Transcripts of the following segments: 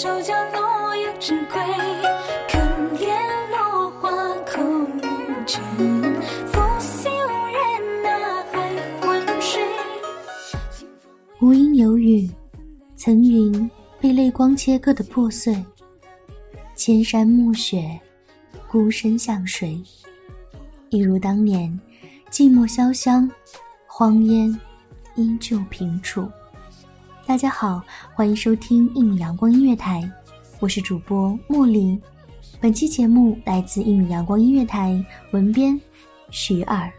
手脚落叶之归。无因有雨，层云被泪光切割的破碎。千山暮雪，孤身向谁？一如当年，寂寞潇湘，荒烟依旧平楚。大家好，欢迎收听一米阳光音乐台，我是主播茉莉。本期节目来自一米阳光音乐台，文编徐二。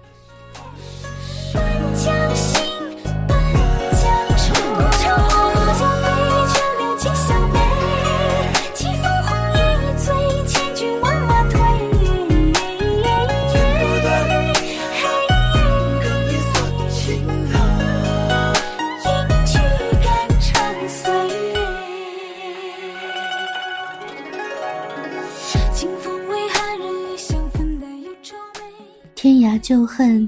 旧恨，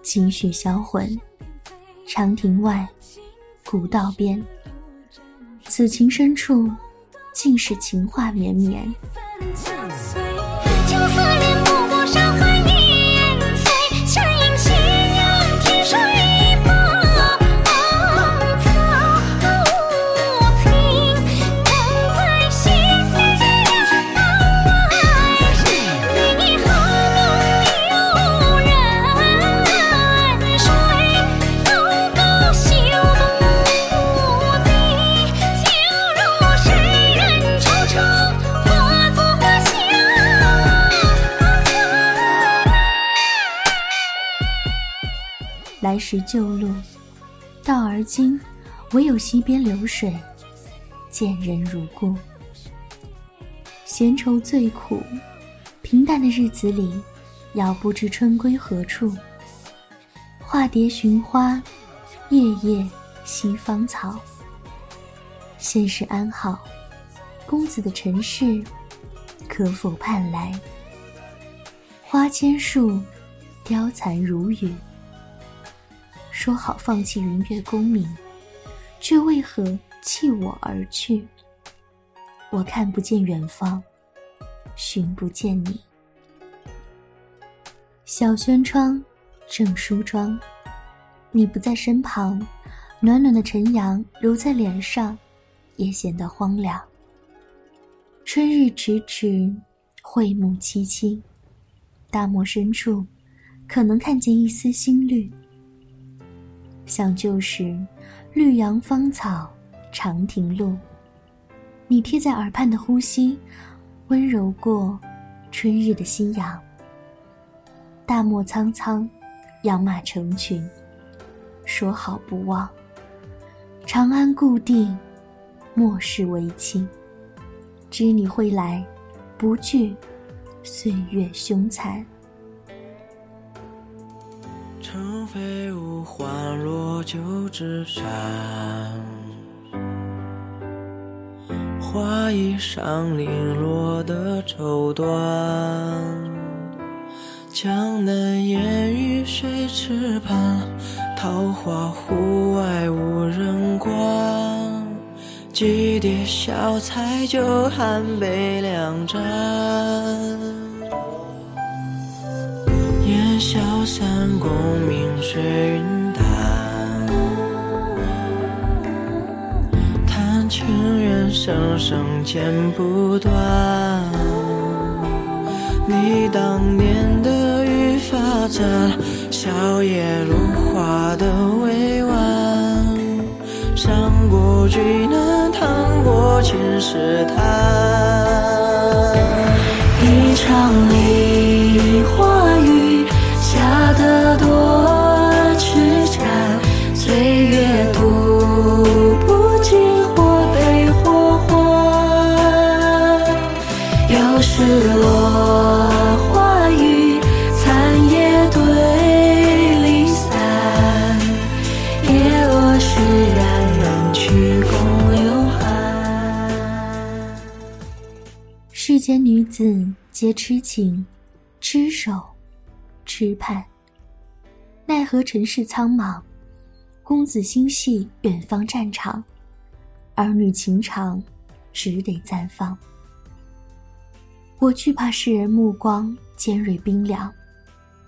几许销魂。长亭外，古道边，此情深处，尽是情话绵绵。来时旧路，到而今，唯有溪边流水，见人如故。闲愁最苦，平淡的日子里，遥不知春归何处。化蝶寻花，夜夜惜芳草。现世安好，公子的尘世，可否盼来？花千树，凋残如雨。说好放弃云月功名，却为何弃我而去？我看不见远方，寻不见你。小轩窗，正梳妆，你不在身旁，暖暖的晨阳揉在脸上，也显得荒凉。春日迟迟，惠木萋萋，大漠深处，可能看见一丝新绿。想旧时，绿杨芳草，长亭路。你贴在耳畔的呼吸，温柔过春日的夕阳。大漠苍苍，养马成群，说好不忘。长安故地，莫视为亲。知你会来，不惧岁月凶残。飞舞，欢落旧枝山。花衣上零落的绸缎，江南烟雨水池畔，桃花湖外无人观。几碟小菜酒，寒杯两盏。消三公，明水云淡。叹情缘，生生剪不断。你当年的玉发簪，笑靥如花的委婉。上过巨难，趟过情石潭。是落花雨，残叶对离散。叶落时，冉冉去共流寒。世间女子皆痴情，痴守，痴盼。奈何尘世苍茫，公子心系远方战场，儿女情长，只得暂放。我惧怕世人目光尖锐冰凉，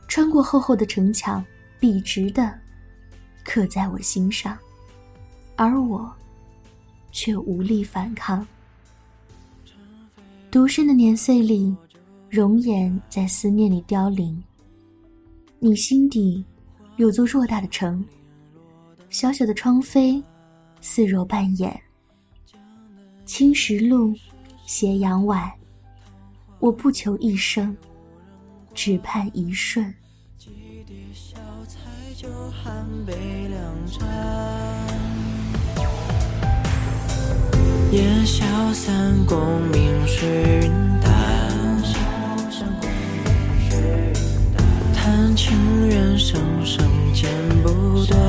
穿过厚厚的城墙，笔直的刻在我心上，而我却无力反抗。独身的年岁里，容颜在思念里凋零。你心底有座偌大的城，小小的窗扉，似若半掩。青石路，斜阳晚，我不求一生，只盼一瞬。几碟小菜酒，寒杯两盏。烟消三公，明水云淡。叹情缘，生生剪不断。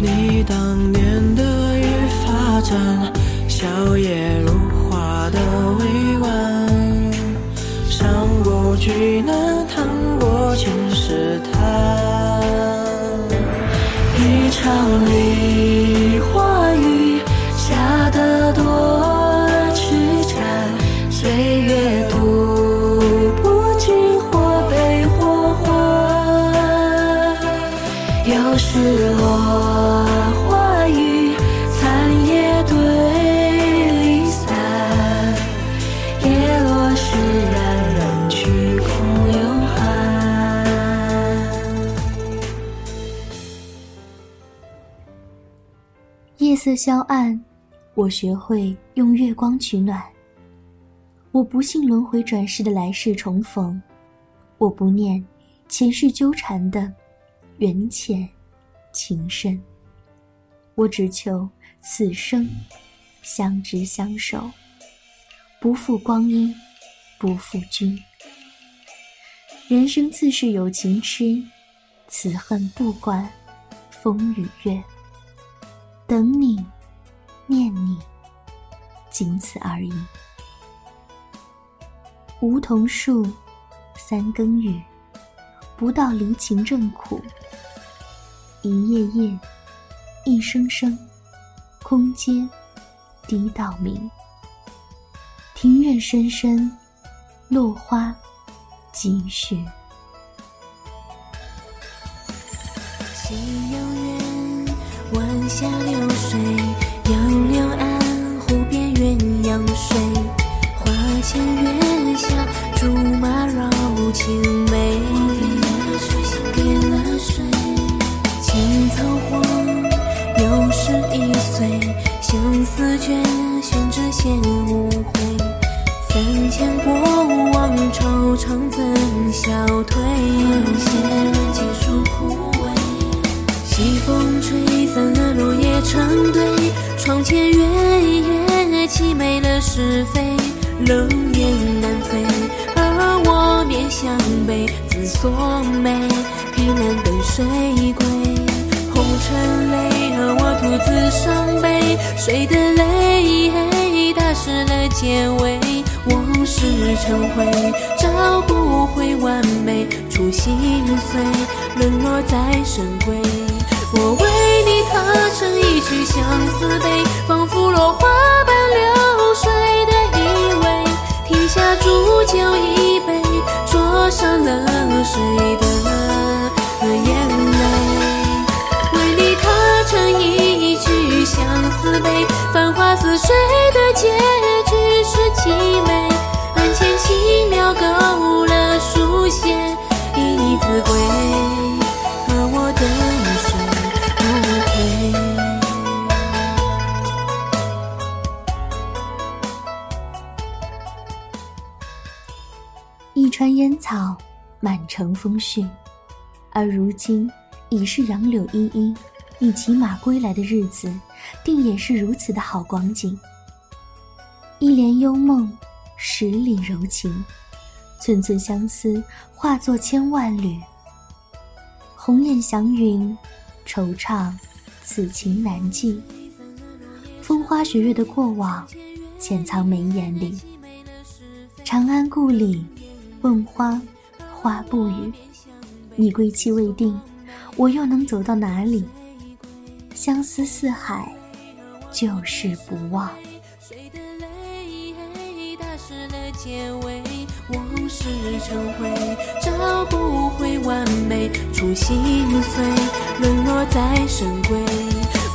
你当年的玉发簪，笑靥是落花雨，残叶对离散。叶落时，冉冉去共流寒。夜色消暗，我学会用月光取暖。我不信轮回转世的来世重逢，我不念前世纠缠的缘浅情深。我只求此生相知相守，不负光阴，不负君。人生自是有情痴，此恨不管风与月。等你，念你，仅此而已。梧桐树，三更雨，不到离情正苦。一夜夜，一声声，空阶，滴到明。庭院深深，落花几许。夕阳远，晚霞流水，悠写人结束枯萎。西风吹散了落叶成堆，窗前月夜凄美了是非，冷雁南飞。而我面向北，自锁眉，凭栏等谁归。春泪，而我独自伤悲。谁的泪打湿了结尾？往事成灰，找不回完美，初心碎，沦落在深闺。我为你踏成一曲相思悲，仿佛落花般流水的依偎。停下煮酒一杯，灼伤了谁的眼？一曲相思悲，繁花似水的结局是凄美。案前轻描勾勒书写一字归，而我等谁不悔？一川烟草，满城风絮。而如今已是杨柳依依，你骑马归来的日子，定也是如此的好光景。一帘幽梦，十里柔情，寸寸相思化作千万缕。红艳祥云，惆怅，此情难寄。风花雪月的过往，潜藏眉眼里。长安故里，问花，花不语。你归期未定，我又能走到哪里？相思似海，旧事不忘。谁的泪打湿了结尾？往事成灰，找不回完美，初心碎，沦落在深闺。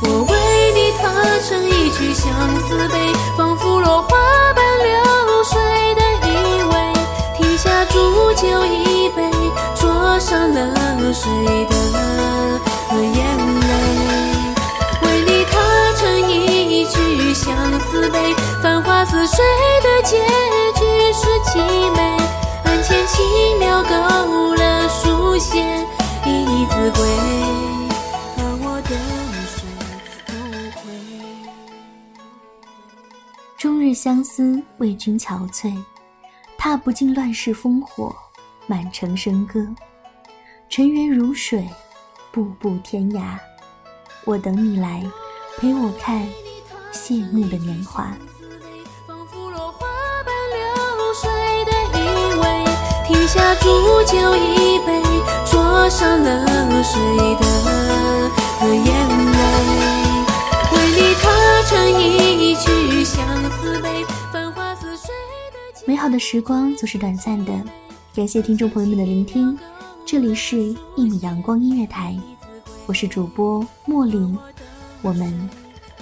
我为你踏成一曲相思悲，仿佛落花般流水的依偎。停下煮酒一杯，灼伤了谁的悲，繁花似水的结局是凄美。案前轻描勾勒书写一字归，终日相思，为君憔悴。踏不尽乱世烽火，满城笙歌。尘缘如水，步步天涯。我等你来，陪我看谢幕的年华。仿佛落花般流水的依偎，停下煮酒一杯，灼伤了谁的眼泪？为你踏成一曲相思悲，繁花似水的美好的时光总是短暂的，感谢听众朋友们的聆听，这里是《一米阳光音乐台》，我是主播莫林，我们